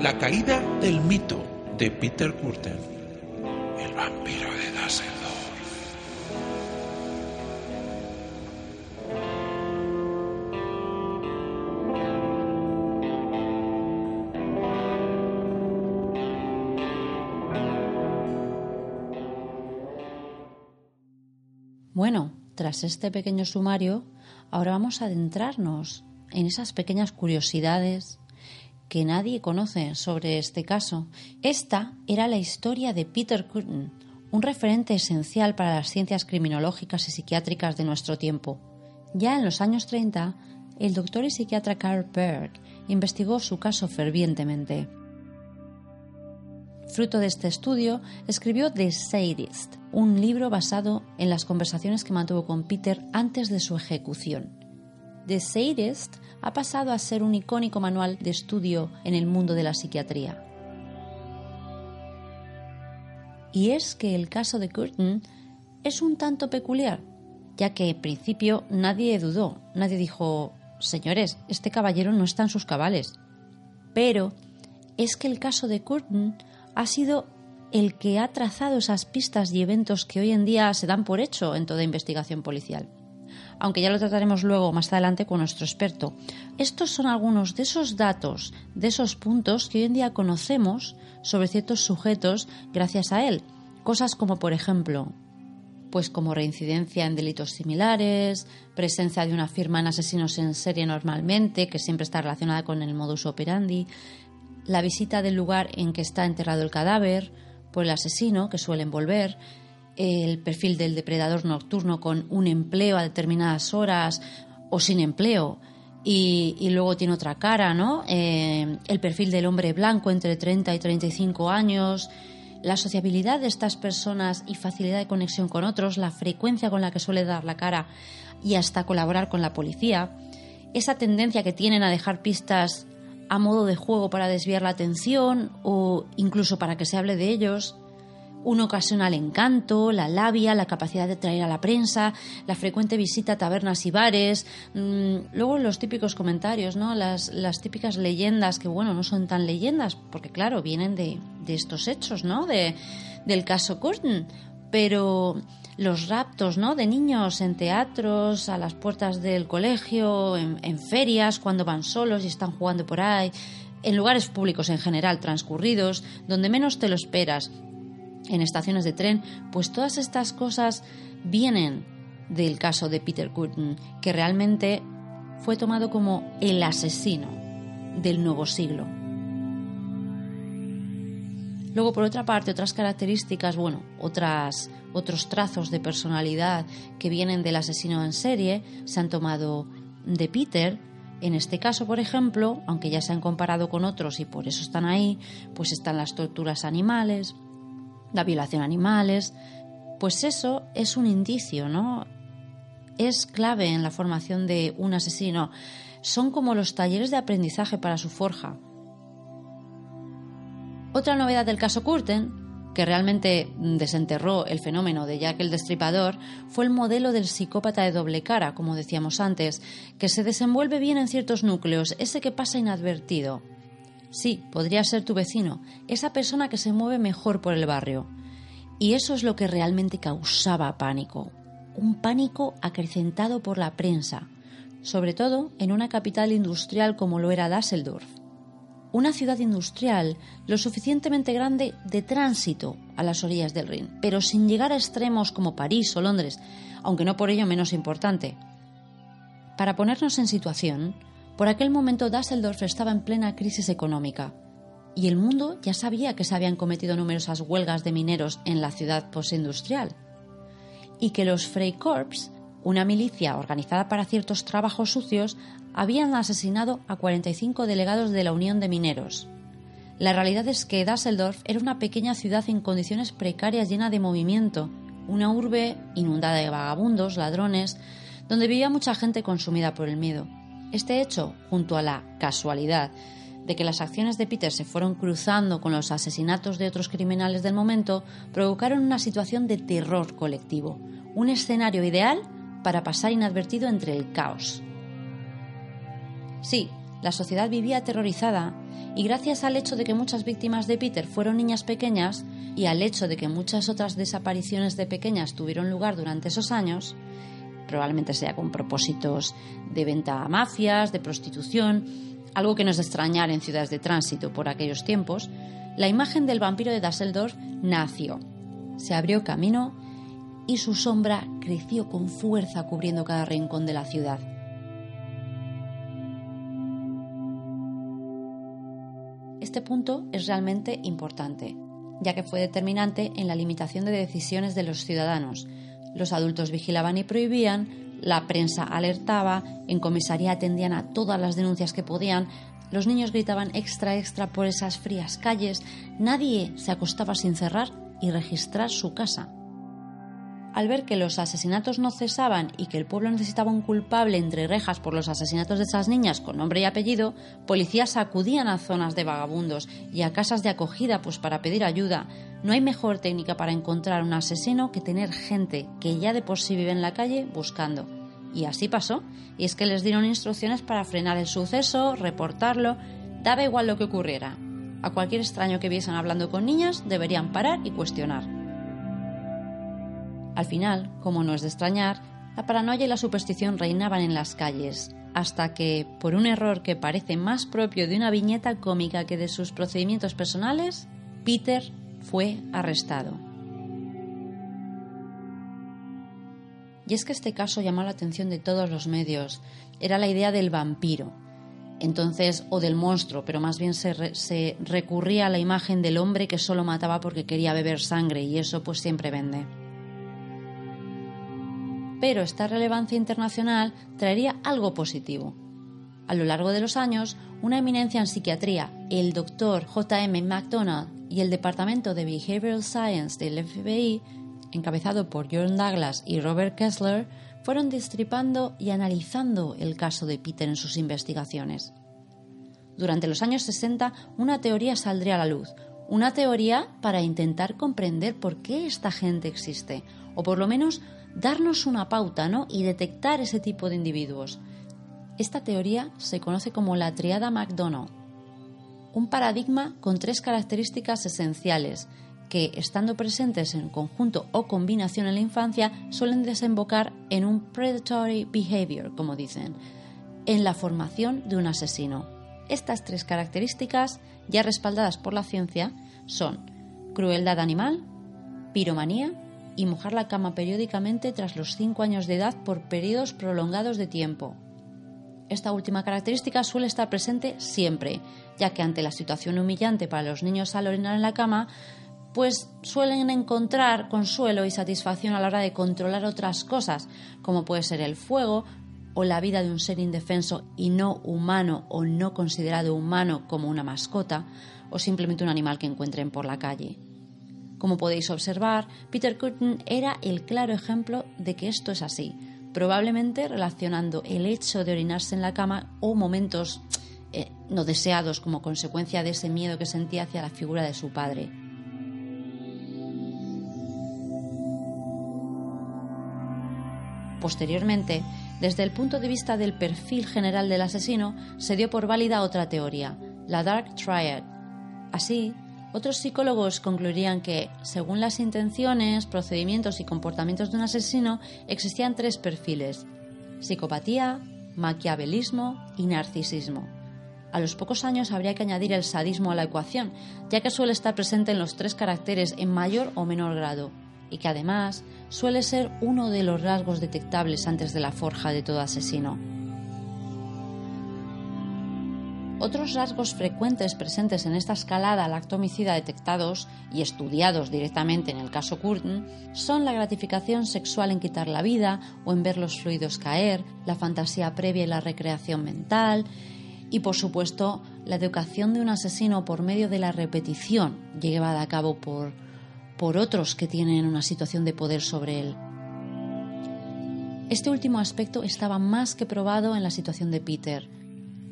La caída del mito de Peter Curten. El vampiro de Dusseldorf. Bueno, tras este pequeño sumario, ahora vamos a adentrarnos en esas pequeñas curiosidades que nadie conoce sobre este caso. Esta era la historia de Peter Curtin, un referente esencial para las ciencias criminológicas y psiquiátricas de nuestro tiempo. Ya en los años 30, el doctor y psiquiatra Carl Berg investigó su caso fervientemente. Fruto de este estudio, escribió The Sadist, un libro basado en las conversaciones que mantuvo con Peter antes de su ejecución. The Sadist ha pasado a ser un icónico manual de estudio en el mundo de la psiquiatría. Y es que el caso de Curtin es un tanto peculiar, ya que en principio nadie dudó, nadie dijo, señores, este caballero no está en sus cabales. Pero es que el caso de Curtin ha sido el que ha trazado esas pistas y eventos que hoy en día se dan por hecho en toda investigación policial. Aunque ya lo trataremos luego más adelante con nuestro experto. Estos son algunos de esos datos, de esos puntos que hoy en día conocemos sobre ciertos sujetos gracias a él. Cosas como, por ejemplo, pues como reincidencia en delitos similares, presencia de una firma en asesinos en serie normalmente, que siempre está relacionada con el modus operandi, la visita del lugar en que está enterrado el cadáver por el asesino, que suelen volver, el perfil del depredador nocturno con un empleo a determinadas horas o sin empleo, y, luego tiene otra cara, ¿no? Eh, el perfil del hombre blanco entre 30 y 35 años, la sociabilidad de estas personas y facilidad de conexión con otros, la frecuencia con la que suele dar la cara y hasta colaborar con la policía, esa tendencia que tienen a dejar pistas a modo de juego para desviar la atención o incluso para que se hable de ellos, un ocasional encanto, la labia, la capacidad de traer a la prensa, la frecuente visita a tabernas y bares, mm, luego los típicos comentarios, ¿no? Las, las, típicas leyendas que, bueno, no son tan leyendas, porque claro, vienen de, de estos hechos, ¿no? De, del caso Curtin, pero los raptos ¿no? de niños en teatros, a las puertas del colegio, en, en, ferias, cuando van solos y están jugando por ahí, en lugares públicos en general transcurridos, donde menos te lo esperas, en estaciones de tren, pues todas estas cosas vienen del caso de Peter Curtin, que realmente fue tomado como el asesino del nuevo siglo. Luego, por otra parte, otras características, bueno, otras, otros trazos de personalidad que vienen del asesino en serie se han tomado de Peter. En este caso, por ejemplo, aunque ya se han comparado con otros y por eso están ahí, pues están las torturas animales, la violación a animales, pues eso es un indicio, ¿no? Es clave en la formación de un asesino. Son como los talleres de aprendizaje para su forja. Otra novedad del caso Curten, que realmente desenterró el fenómeno de Jack el Destripador, fue el modelo del psicópata de doble cara, como decíamos antes, que se desenvuelve bien en ciertos núcleos, ese que pasa inadvertido. Sí, podría ser tu vecino, esa persona que se mueve mejor por el barrio. Y eso es lo que realmente causaba pánico, un pánico acrecentado por la prensa, sobre todo en una capital industrial como lo era Düsseldorf una ciudad industrial lo suficientemente grande de tránsito a las orillas del Rin, pero sin llegar a extremos como París o Londres, aunque no por ello menos importante. Para ponernos en situación, por aquel momento Düsseldorf estaba en plena crisis económica y el mundo ya sabía que se habían cometido numerosas huelgas de mineros en la ciudad postindustrial y que los Freikorps, una milicia organizada para ciertos trabajos sucios, habían asesinado a 45 delegados de la Unión de Mineros. La realidad es que Düsseldorf era una pequeña ciudad en condiciones precarias llena de movimiento, una urbe inundada de vagabundos, ladrones, donde vivía mucha gente consumida por el miedo. Este hecho, junto a la casualidad de que las acciones de Peter se fueron cruzando con los asesinatos de otros criminales del momento, provocaron una situación de terror colectivo, un escenario ideal para pasar inadvertido entre el caos. Sí, la sociedad vivía aterrorizada y gracias al hecho de que muchas víctimas de Peter fueron niñas pequeñas y al hecho de que muchas otras desapariciones de pequeñas tuvieron lugar durante esos años, probablemente sea con propósitos de venta a mafias, de prostitución, algo que no es extrañar en ciudades de tránsito por aquellos tiempos, la imagen del vampiro de Dasseldorf nació, se abrió camino y su sombra creció con fuerza cubriendo cada rincón de la ciudad. Este punto es realmente importante, ya que fue determinante en la limitación de decisiones de los ciudadanos. Los adultos vigilaban y prohibían, la prensa alertaba, en comisaría atendían a todas las denuncias que podían, los niños gritaban extra extra por esas frías calles, nadie se acostaba sin cerrar y registrar su casa. Al ver que los asesinatos no cesaban y que el pueblo necesitaba un culpable entre rejas por los asesinatos de esas niñas con nombre y apellido, policías acudían a zonas de vagabundos y a casas de acogida pues para pedir ayuda. No hay mejor técnica para encontrar un asesino que tener gente que ya de por sí vive en la calle buscando. Y así pasó, y es que les dieron instrucciones para frenar el suceso, reportarlo, daba igual lo que ocurriera. A cualquier extraño que viesen hablando con niñas deberían parar y cuestionar. Al final, como no es de extrañar, la paranoia y la superstición reinaban en las calles, hasta que, por un error que parece más propio de una viñeta cómica que de sus procedimientos personales, Peter fue arrestado. Y es que este caso llamó la atención de todos los medios. Era la idea del vampiro. Entonces, o del monstruo, pero más bien se, recurría a la imagen del hombre que solo mataba porque quería beber sangre, y eso pues siempre vende pero esta relevancia internacional traería algo positivo. A lo largo de los años, una eminencia en psiquiatría, el doctor J.M. McDonald y el Departamento de Behavioral Science del FBI, encabezado por John Douglas y Robert Kessler, fueron destripando y analizando el caso de Peter en sus investigaciones. Durante los años 60, una teoría saldría a la luz, una teoría para intentar comprender por qué esta gente existe, o por lo menos darnos una pauta ¿no? y detectar ese tipo de individuos. Esta teoría se conoce como la triada McDonald, un paradigma con tres características esenciales que, estando presentes en conjunto o combinación en la infancia, suelen desembocar en un predatory behavior, como dicen, en la formación de un asesino. Estas tres características, ya respaldadas por la ciencia, son crueldad animal, piromanía y mojar la cama periódicamente tras los 5 años de edad por periodos prolongados de tiempo. Esta última característica suele estar presente siempre, ya que ante la situación humillante para los niños al orinar en la cama, pues suelen encontrar consuelo y satisfacción a la hora de controlar otras cosas, como puede ser el fuego o la vida de un ser indefenso y no humano o no considerado humano como una mascota o simplemente un animal que encuentren por la calle. Como podéis observar, Peter Curtin era el claro ejemplo de que esto es así, probablemente relacionando el hecho de orinarse en la cama o momentos eh, no deseados como consecuencia de ese miedo que sentía hacia la figura de su padre. Posteriormente, desde el punto de vista del perfil general del asesino, se dio por válida otra teoría, la Dark Triad. Así, otros psicólogos concluirían que, según las intenciones, procedimientos y comportamientos de un asesino, existían tres perfiles, psicopatía, maquiavelismo y narcisismo. A los pocos años habría que añadir el sadismo a la ecuación, ya que suele estar presente en los tres caracteres en mayor o menor grado, y que además suele ser uno de los rasgos detectables antes de la forja de todo asesino. Otros rasgos frecuentes presentes en esta escalada al acto homicida detectados y estudiados directamente en el caso Curtin son la gratificación sexual en quitar la vida o en ver los fluidos caer, la fantasía previa y la recreación mental, y por supuesto la educación de un asesino por medio de la repetición llevada a cabo por, por otros que tienen una situación de poder sobre él. Este último aspecto estaba más que probado en la situación de Peter,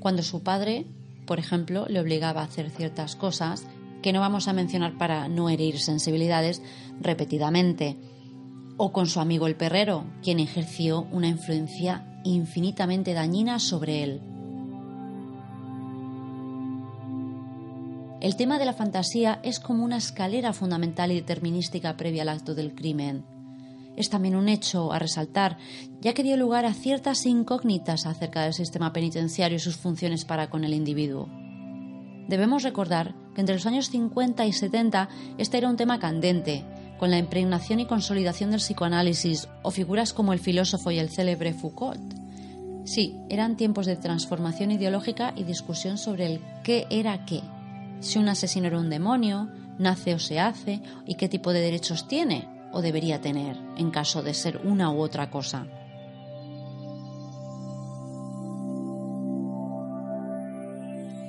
cuando su padre por ejemplo, le obligaba a hacer ciertas cosas que no vamos a mencionar para no herir sensibilidades repetidamente, o con su amigo el perrero, quien ejerció una influencia infinitamente dañina sobre él. El tema de la fantasía es como una escalera fundamental y determinística previa al acto del crimen. Es también un hecho a resaltar, ya que dio lugar a ciertas incógnitas acerca del sistema penitenciario y sus funciones para con el individuo. Debemos recordar que entre los años 50 y 70 este era un tema candente, con la impregnación y consolidación del psicoanálisis o figuras como el filósofo y el célebre Foucault. Sí, eran tiempos de transformación ideológica y discusión sobre el qué era qué si un asesino era un demonio, nace o se hace, y qué tipo de derechos tiene o debería tener en caso de ser una u otra cosa.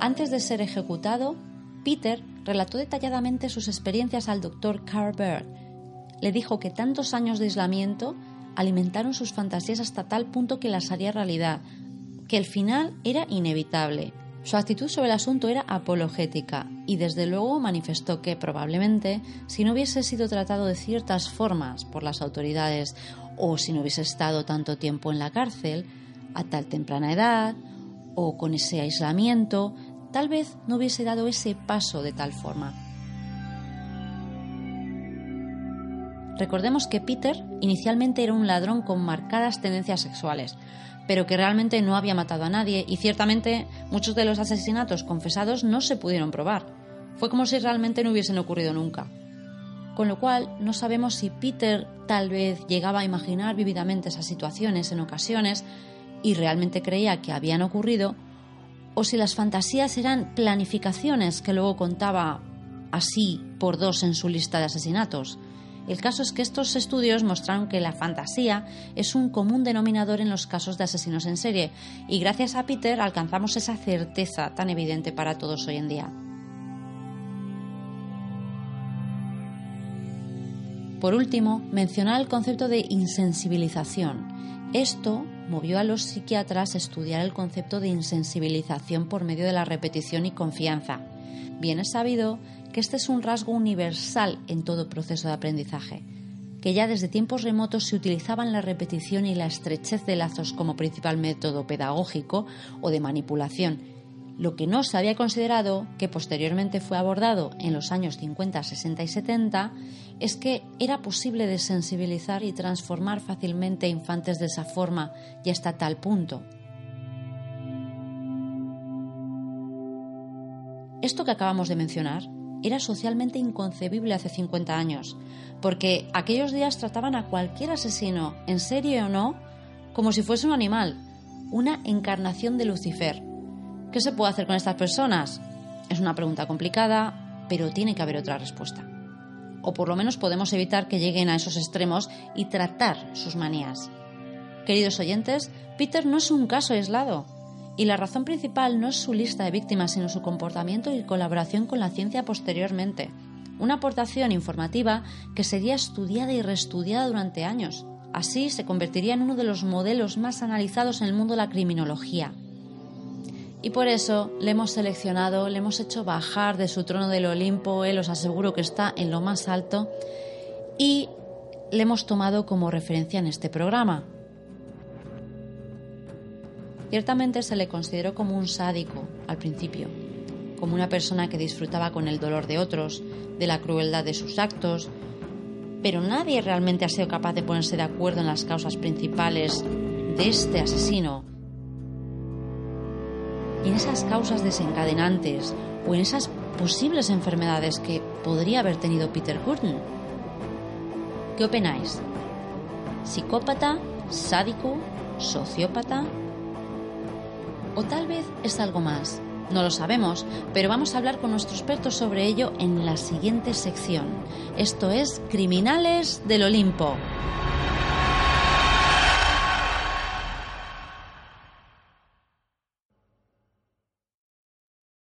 Antes de ser ejecutado, Peter relató detalladamente sus experiencias al doctor Carl Bird. Le dijo que tantos años de aislamiento alimentaron sus fantasías hasta tal punto que las haría realidad, que el final era inevitable su actitud sobre el asunto era apologética y desde luego manifestó que probablemente si no hubiese sido tratado de ciertas formas por las autoridades o si no hubiese estado tanto tiempo en la cárcel, a tal temprana edad o con ese aislamiento, tal vez no hubiese dado ese paso de tal forma. Recordemos que Peter inicialmente era un ladrón con marcadas tendencias sexuales, pero que realmente no había matado a nadie y ciertamente muchos de los asesinatos confesados no se pudieron probar. Fue como si realmente no hubiesen ocurrido nunca. Con lo cual, no sabemos si Peter tal vez llegaba a imaginar vívidamente esas situaciones en ocasiones y realmente creía que habían ocurrido, o si las fantasías eran planificaciones que luego contaba así por dos en su lista de asesinatos. El caso es que estos estudios mostraron que la fantasía es un común denominador en los casos de asesinos en serie y gracias a Peter alcanzamos esa certeza tan evidente para todos hoy en día. Por último, mencionar el concepto de insensibilización. Esto movió a los psiquiatras a estudiar el concepto de insensibilización por medio de la repetición y confianza. Bien es sabido que este es un rasgo universal en todo proceso de aprendizaje, que ya desde tiempos remotos se utilizaban la repetición y la estrechez de lazos como principal método pedagógico o de manipulación. Lo que no se había considerado, que posteriormente fue abordado en los años 50, 60 y 70, es que era posible desensibilizar y transformar fácilmente a infantes de esa forma y hasta tal punto. Esto que acabamos de mencionar era socialmente inconcebible hace 50 años, porque aquellos días trataban a cualquier asesino, en serie o no, como si fuese un animal, una encarnación de Lucifer. ¿Qué se puede hacer con estas personas? Es una pregunta complicada, pero tiene que haber otra respuesta. O por lo menos podemos evitar que lleguen a esos extremos y tratar sus manías. Queridos oyentes, Peter no es un caso aislado. Y la razón principal no es su lista de víctimas, sino su comportamiento y colaboración con la ciencia posteriormente. Una aportación informativa que sería estudiada y reestudiada durante años. Así se convertiría en uno de los modelos más analizados en el mundo de la criminología. Y por eso le hemos seleccionado, le hemos hecho bajar de su trono del Olimpo, él os aseguro que está en lo más alto, y le hemos tomado como referencia en este programa. Ciertamente se le consideró como un sádico al principio, como una persona que disfrutaba con el dolor de otros, de la crueldad de sus actos, pero nadie realmente ha sido capaz de ponerse de acuerdo en las causas principales de este asesino y en esas causas desencadenantes o en esas posibles enfermedades que podría haber tenido Peter Curtin. ¿Qué opináis? ¿Psicópata? ¿Sádico? ¿Sociópata? O tal vez es algo más. No lo sabemos, pero vamos a hablar con nuestro experto sobre ello en la siguiente sección. Esto es Criminales del Olimpo.